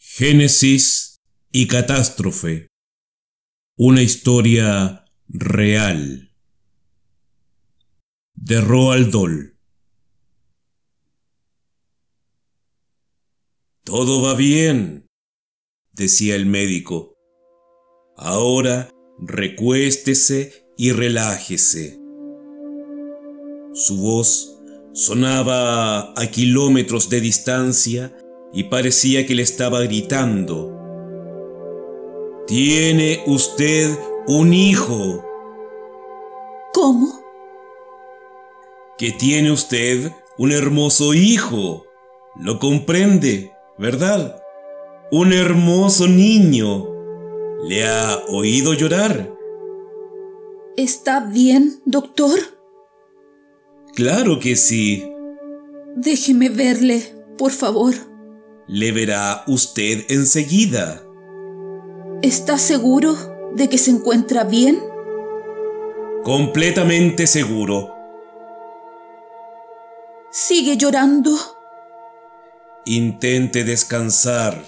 Génesis y catástrofe. Una historia real. De Roald. Todo va bien, decía el médico. Ahora recuéstese y relájese. Su voz sonaba a kilómetros de distancia y parecía que le estaba gritando. Tiene usted un hijo. ¿Cómo? Que tiene usted un hermoso hijo. ¿Lo comprende, verdad? Un hermoso niño. ¿Le ha oído llorar? ¿Está bien, doctor? Claro que sí. Déjeme verle, por favor. Le verá usted enseguida. ¿Está seguro de que se encuentra bien? Completamente seguro. ¿Sigue llorando? Intente descansar.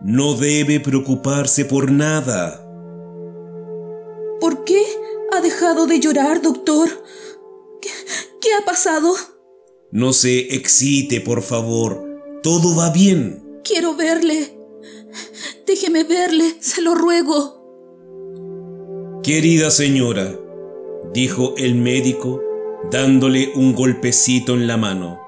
No debe preocuparse por nada. ¿Por qué ha dejado de llorar, doctor? ¿Qué, qué ha pasado? No se excite, por favor. Todo va bien. Quiero verle. Déjeme verle, se lo ruego. Querida señora, dijo el médico, dándole un golpecito en la mano,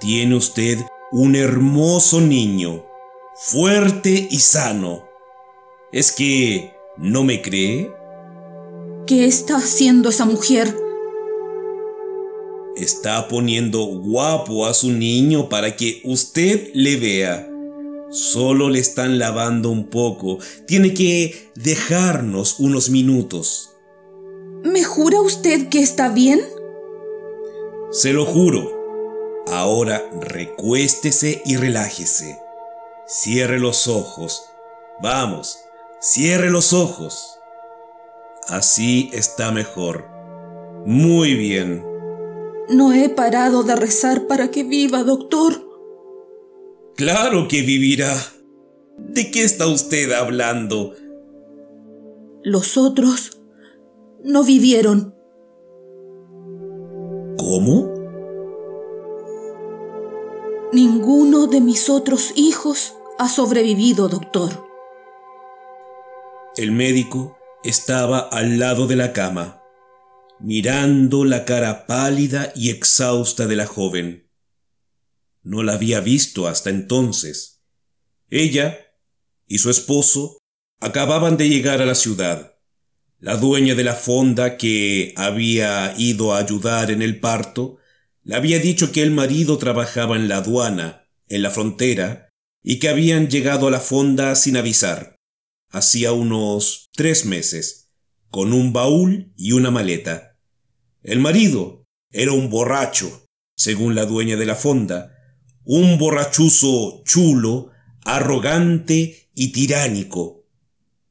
tiene usted un hermoso niño, fuerte y sano. ¿Es que no me cree? ¿Qué está haciendo esa mujer? Está poniendo guapo a su niño para que usted le vea. Solo le están lavando un poco. Tiene que dejarnos unos minutos. ¿Me jura usted que está bien? Se lo juro. Ahora recuéstese y relájese. Cierre los ojos. Vamos, cierre los ojos. Así está mejor. Muy bien. No he parado de rezar para que viva, doctor. Claro que vivirá. ¿De qué está usted hablando? Los otros no vivieron. ¿Cómo? Ninguno de mis otros hijos ha sobrevivido, doctor. El médico estaba al lado de la cama, mirando la cara pálida y exhausta de la joven. No la había visto hasta entonces. Ella y su esposo acababan de llegar a la ciudad. La dueña de la fonda que había ido a ayudar en el parto le había dicho que el marido trabajaba en la aduana, en la frontera, y que habían llegado a la fonda sin avisar, hacía unos tres meses, con un baúl y una maleta. El marido era un borracho, según la dueña de la fonda, un borrachuzo chulo, arrogante y tiránico.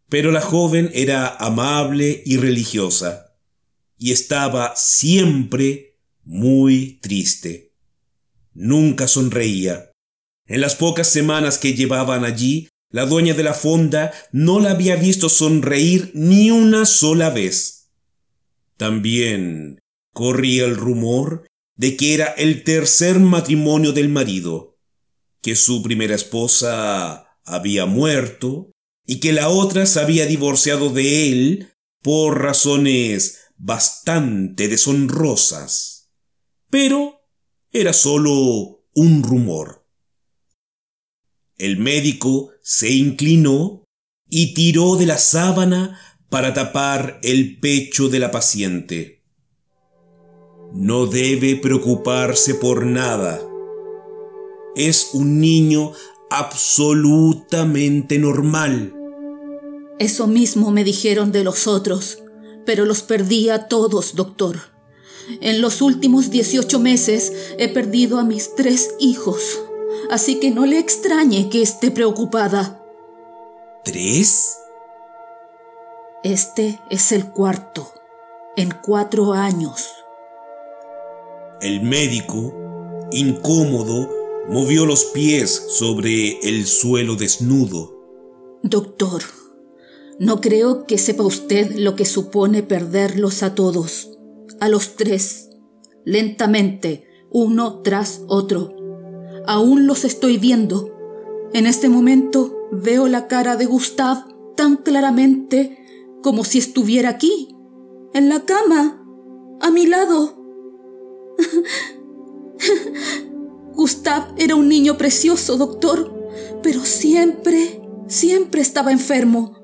Pero la joven era amable y religiosa, y estaba siempre muy triste. Nunca sonreía. En las pocas semanas que llevaban allí, la dueña de la fonda no la había visto sonreír ni una sola vez. También corría el rumor de que era el tercer matrimonio del marido, que su primera esposa había muerto y que la otra se había divorciado de él por razones bastante deshonrosas pero era solo un rumor. El médico se inclinó y tiró de la sábana para tapar el pecho de la paciente. No debe preocuparse por nada. Es un niño absolutamente normal. Eso mismo me dijeron de los otros, pero los perdí a todos, doctor. En los últimos 18 meses he perdido a mis tres hijos, así que no le extrañe que esté preocupada. ¿Tres? Este es el cuarto, en cuatro años. El médico, incómodo, movió los pies sobre el suelo desnudo. Doctor, no creo que sepa usted lo que supone perderlos a todos, a los tres, lentamente, uno tras otro. Aún los estoy viendo. En este momento veo la cara de Gustav tan claramente como si estuviera aquí, en la cama, a mi lado. Gustav era un niño precioso, doctor, pero siempre, siempre estaba enfermo.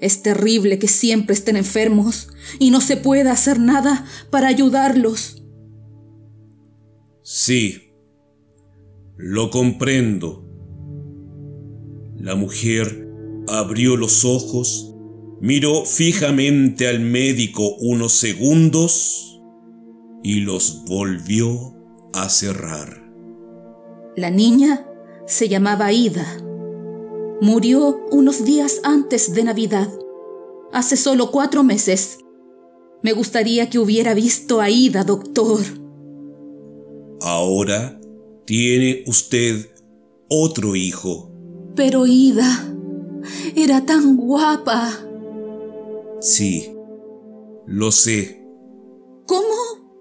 Es terrible que siempre estén enfermos y no se pueda hacer nada para ayudarlos. Sí, lo comprendo. La mujer abrió los ojos, miró fijamente al médico unos segundos y los volvió a cerrar. La niña se llamaba Ida. Murió unos días antes de Navidad, hace solo cuatro meses. Me gustaría que hubiera visto a Ida, doctor. Ahora tiene usted otro hijo. Pero Ida era tan guapa. Sí, lo sé.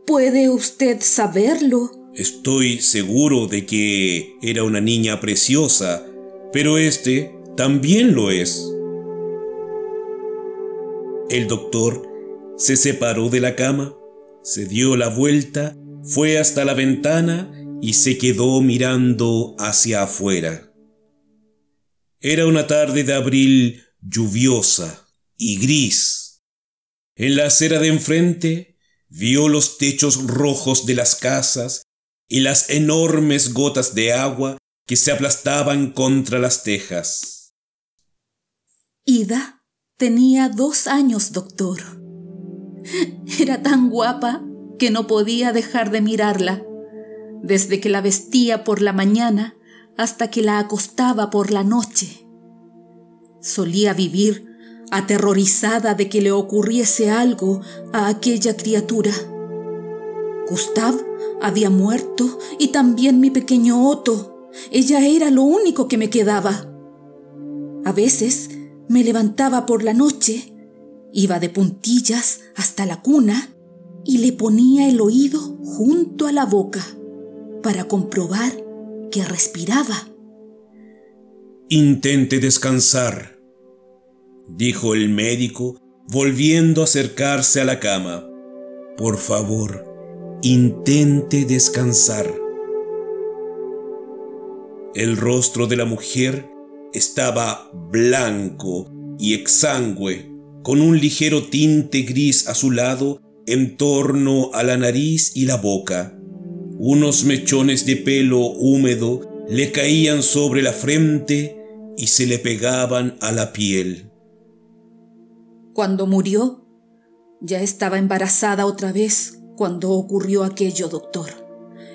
¿Cómo puede usted saberlo? Estoy seguro de que era una niña preciosa, pero este también lo es. El doctor se separó de la cama, se dio la vuelta, fue hasta la ventana y se quedó mirando hacia afuera. Era una tarde de abril lluviosa y gris. En la acera de enfrente vio los techos rojos de las casas y las enormes gotas de agua que se aplastaban contra las tejas. Ida tenía dos años, doctor. Era tan guapa que no podía dejar de mirarla, desde que la vestía por la mañana hasta que la acostaba por la noche. Solía vivir aterrorizada de que le ocurriese algo a aquella criatura. Gustav había muerto y también mi pequeño Otto. Ella era lo único que me quedaba. A veces me levantaba por la noche, iba de puntillas hasta la cuna y le ponía el oído junto a la boca para comprobar que respiraba. Intente descansar, dijo el médico, volviendo a acercarse a la cama. Por favor, intente descansar. El rostro de la mujer estaba blanco y exangüe, con un ligero tinte gris azulado en torno a la nariz y la boca. Unos mechones de pelo húmedo le caían sobre la frente y se le pegaban a la piel. Cuando murió, ya estaba embarazada otra vez cuando ocurrió aquello, doctor.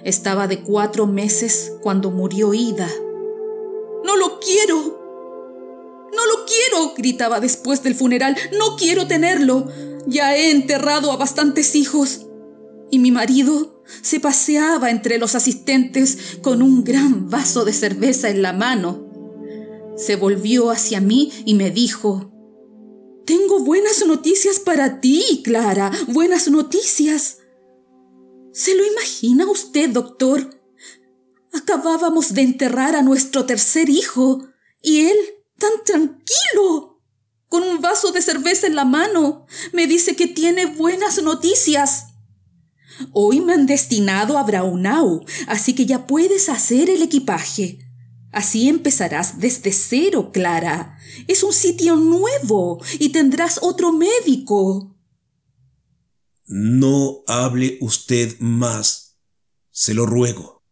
Estaba de cuatro meses cuando murió Ida. No lo quiero. No lo quiero, gritaba después del funeral. No quiero tenerlo. Ya he enterrado a bastantes hijos. Y mi marido se paseaba entre los asistentes con un gran vaso de cerveza en la mano. Se volvió hacia mí y me dijo, Tengo buenas noticias para ti, Clara, buenas noticias. ¿Se lo imagina usted, doctor? Acabábamos de enterrar a nuestro tercer hijo y él, tan tranquilo, con un vaso de cerveza en la mano, me dice que tiene buenas noticias. Hoy me han destinado a Braunau, así que ya puedes hacer el equipaje. Así empezarás desde cero, Clara. Es un sitio nuevo y tendrás otro médico. No hable usted más, se lo ruego.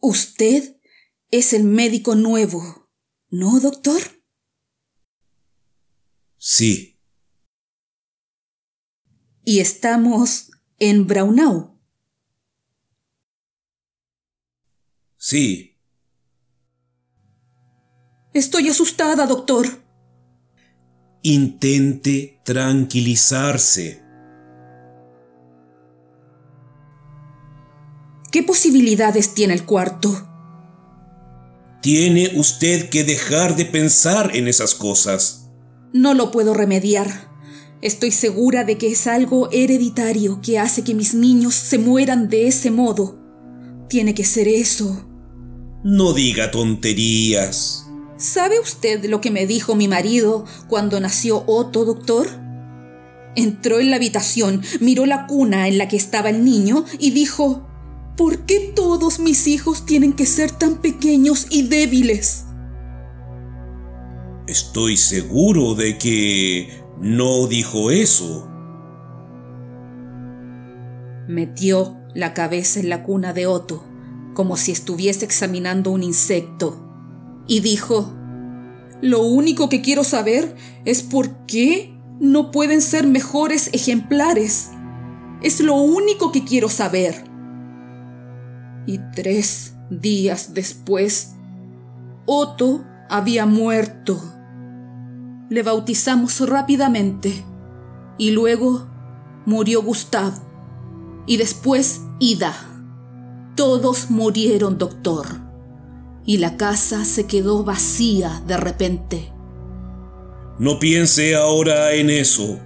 Usted es el médico nuevo, ¿no, doctor? Sí. Y estamos en Braunau. Sí. Estoy asustada, doctor. Intente tranquilizarse. ¿Qué posibilidades tiene el cuarto? Tiene usted que dejar de pensar en esas cosas. No lo puedo remediar. Estoy segura de que es algo hereditario que hace que mis niños se mueran de ese modo. Tiene que ser eso. No diga tonterías. ¿Sabe usted lo que me dijo mi marido cuando nació Otto, doctor? Entró en la habitación, miró la cuna en la que estaba el niño y dijo, ¿por qué todos mis hijos tienen que ser tan pequeños y débiles? Estoy seguro de que no dijo eso. Metió la cabeza en la cuna de Otto, como si estuviese examinando un insecto, y dijo, Lo único que quiero saber es por qué no pueden ser mejores ejemplares. Es lo único que quiero saber. Y tres días después, Otto había muerto. Le bautizamos rápidamente y luego murió Gustav y después Ida. Todos murieron, doctor, y la casa se quedó vacía de repente. No piense ahora en eso.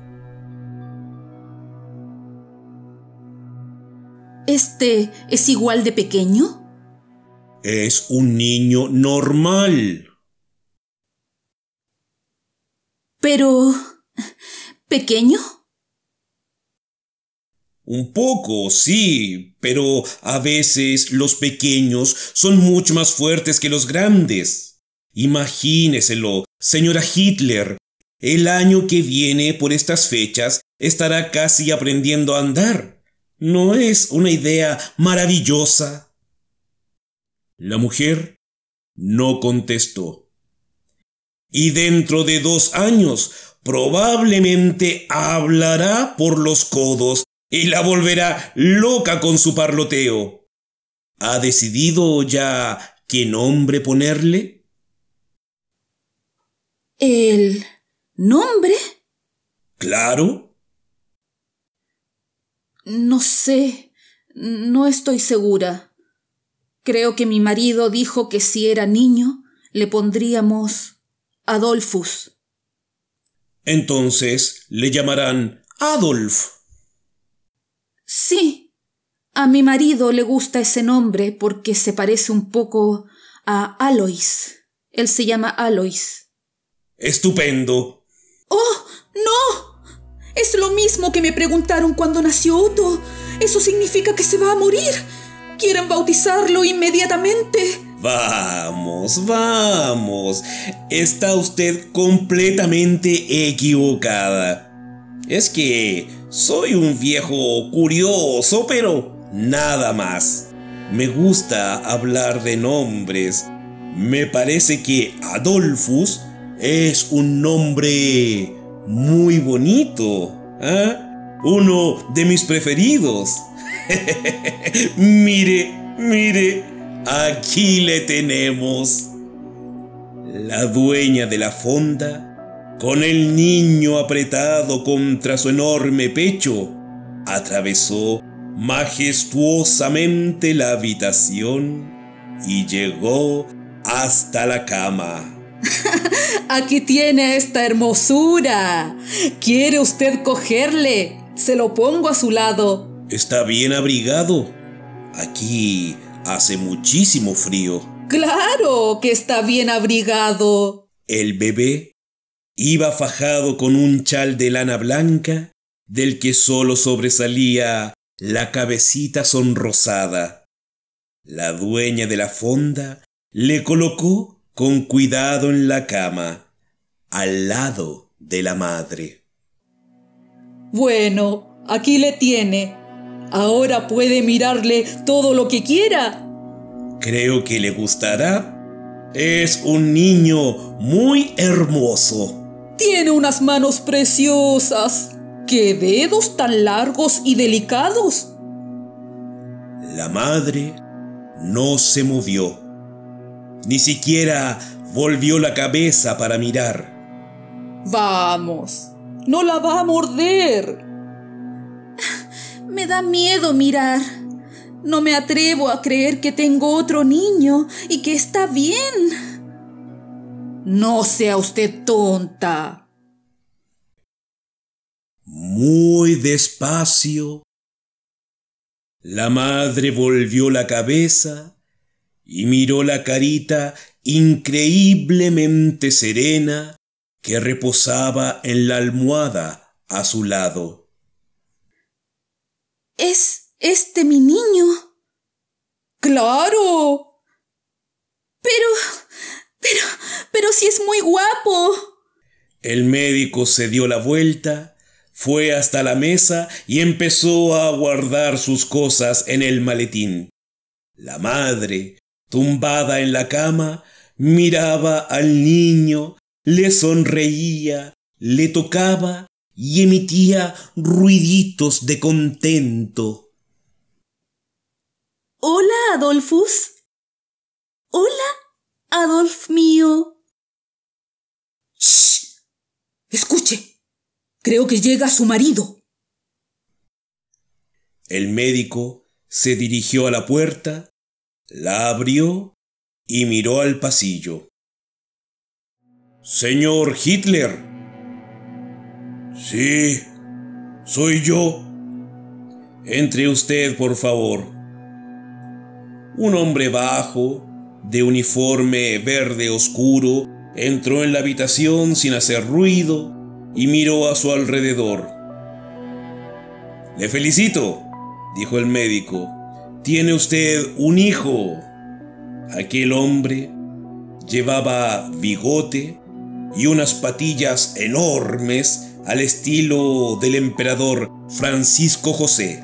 ¿Este es igual de pequeño? Es un niño normal. Pero... ¿Pequeño? Un poco, sí, pero a veces los pequeños son mucho más fuertes que los grandes. Imagíneselo, señora Hitler. El año que viene, por estas fechas, estará casi aprendiendo a andar. ¿No es una idea maravillosa? La mujer no contestó. Y dentro de dos años probablemente hablará por los codos y la volverá loca con su parloteo. ¿Ha decidido ya qué nombre ponerle? ¿El nombre? Claro. No sé, no estoy segura. Creo que mi marido dijo que si era niño le pondríamos Adolfus. Entonces le llamarán Adolf. Sí, a mi marido le gusta ese nombre porque se parece un poco a Alois. Él se llama Alois. Estupendo. ¡Oh, no! Es lo mismo que me preguntaron cuando nació Otto. Eso significa que se va a morir. Quieren bautizarlo inmediatamente. Vamos, vamos. Está usted completamente equivocada. Es que soy un viejo curioso, pero nada más. Me gusta hablar de nombres. Me parece que Adolfus es un nombre muy bonito. ¿ah? Uno de mis preferidos. mire, mire, aquí le tenemos. La dueña de la fonda con el niño apretado contra su enorme pecho, atravesó majestuosamente la habitación y llegó hasta la cama. Aquí tiene esta hermosura. ¿Quiere usted cogerle? Se lo pongo a su lado. Está bien abrigado. Aquí hace muchísimo frío. Claro que está bien abrigado. El bebé Iba fajado con un chal de lana blanca, del que sólo sobresalía la cabecita sonrosada. La dueña de la fonda le colocó con cuidado en la cama, al lado de la madre. Bueno, aquí le tiene. Ahora puede mirarle todo lo que quiera. Creo que le gustará. Es un niño muy hermoso. Tiene unas manos preciosas. ¡Qué dedos tan largos y delicados! La madre no se movió. Ni siquiera volvió la cabeza para mirar. Vamos, no la va a morder. Me da miedo mirar. No me atrevo a creer que tengo otro niño y que está bien. No sea usted tonta. Muy despacio, la madre volvió la cabeza y miró la carita increíblemente serena que reposaba en la almohada a su lado. ¿Es este mi niño? Claro. Pero... pero... pero si es muy guapo. El médico se dio la vuelta, fue hasta la mesa y empezó a guardar sus cosas en el maletín. La madre, tumbada en la cama, miraba al niño, le sonreía, le tocaba y emitía ruiditos de contento. Hola, Adolfus. Hola, Adolf mío. ¡Shh! Escuche. Creo que llega su marido. El médico se dirigió a la puerta, la abrió y miró al pasillo. Señor Hitler. Sí, soy yo. Entre usted, por favor. Un hombre bajo, de uniforme verde oscuro, entró en la habitación sin hacer ruido y miró a su alrededor. Le felicito, dijo el médico. Tiene usted un hijo. Aquel hombre llevaba bigote y unas patillas enormes al estilo del emperador Francisco José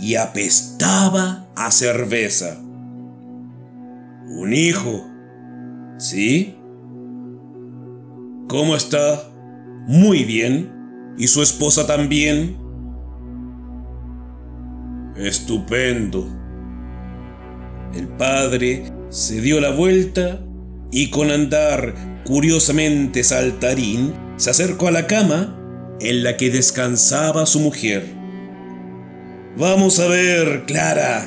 y apestaba a cerveza. Un hijo. ¿Sí? ¿Cómo está? Muy bien. ¿Y su esposa también? Estupendo. El padre se dio la vuelta y con andar curiosamente saltarín se acercó a la cama en la que descansaba su mujer. Vamos a ver, Clara.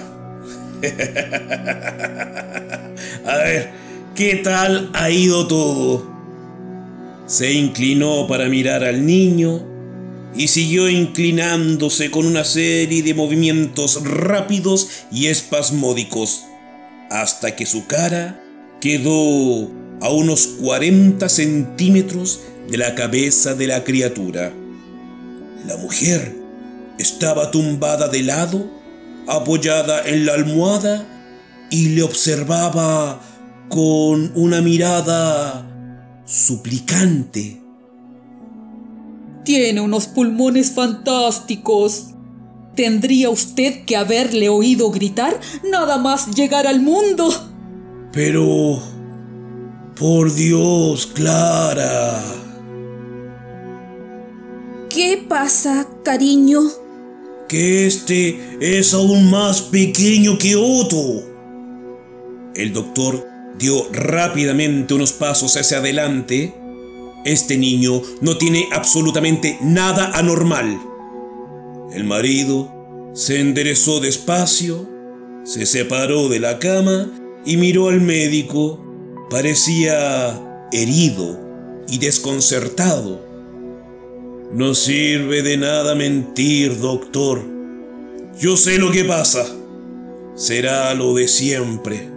a ver, ¿qué tal ha ido todo? Se inclinó para mirar al niño y siguió inclinándose con una serie de movimientos rápidos y espasmódicos, hasta que su cara quedó a unos 40 centímetros de la cabeza de la criatura. La mujer estaba tumbada de lado, apoyada en la almohada, y le observaba con una mirada suplicante. Tiene unos pulmones fantásticos. Tendría usted que haberle oído gritar nada más llegar al mundo. Pero... Por Dios, Clara. ¿Qué pasa, cariño? Que este es aún más pequeño que Otto. El doctor dio rápidamente unos pasos hacia adelante. Este niño no tiene absolutamente nada anormal. El marido se enderezó despacio, se separó de la cama y miró al médico. Parecía herido y desconcertado. No sirve de nada mentir, doctor. Yo sé lo que pasa. Será lo de siempre.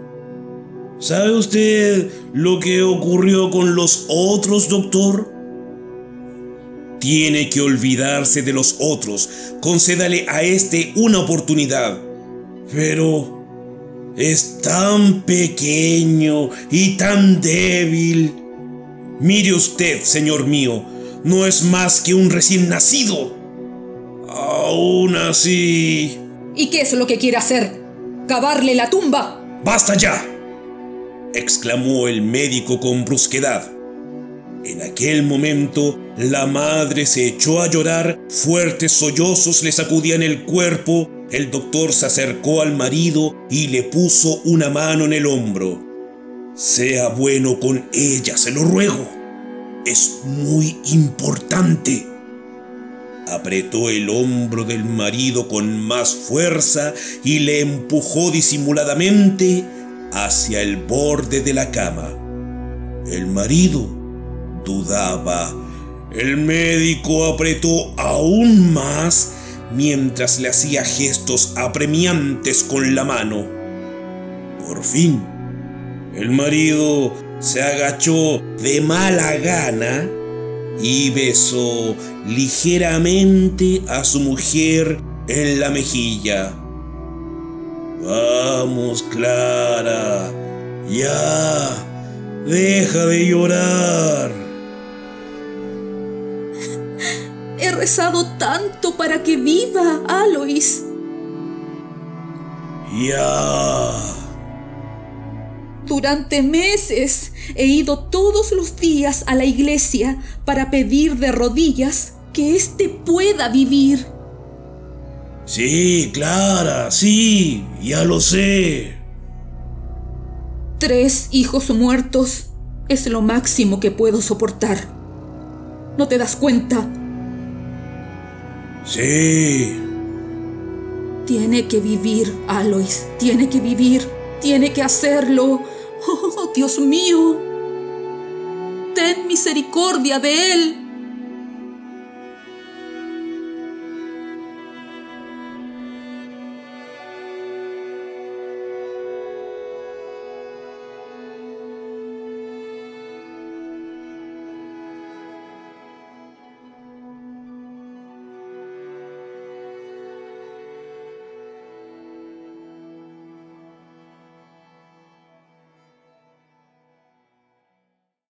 ¿Sabe usted lo que ocurrió con los otros, doctor? Tiene que olvidarse de los otros. Concédale a este una oportunidad. Pero es tan pequeño y tan débil. Mire usted, señor mío, no es más que un recién nacido. Aún así... ¿Y qué es lo que quiere hacer? ¿Cavarle la tumba? ¡Basta ya! Exclamó el médico con brusquedad. En aquel momento, la madre se echó a llorar, fuertes sollozos le sacudían el cuerpo, el doctor se acercó al marido y le puso una mano en el hombro. Sea bueno con ella, se lo ruego. Es muy importante. apretó el hombro del marido con más fuerza y le empujó disimuladamente hacia el borde de la cama. El marido dudaba. El médico apretó aún más mientras le hacía gestos apremiantes con la mano. Por fin, el marido se agachó de mala gana y besó ligeramente a su mujer en la mejilla. Vamos, Clara, ya, deja de llorar. He rezado tanto para que viva, Alois. Ya. Durante meses he ido todos los días a la iglesia para pedir de rodillas que éste pueda vivir. Sí, Clara, sí, ya lo sé. Tres hijos muertos es lo máximo que puedo soportar. ¿No te das cuenta? Sí. Tiene que vivir, Alois. Tiene que vivir. Tiene que hacerlo. Oh, Dios mío. Ten misericordia de él.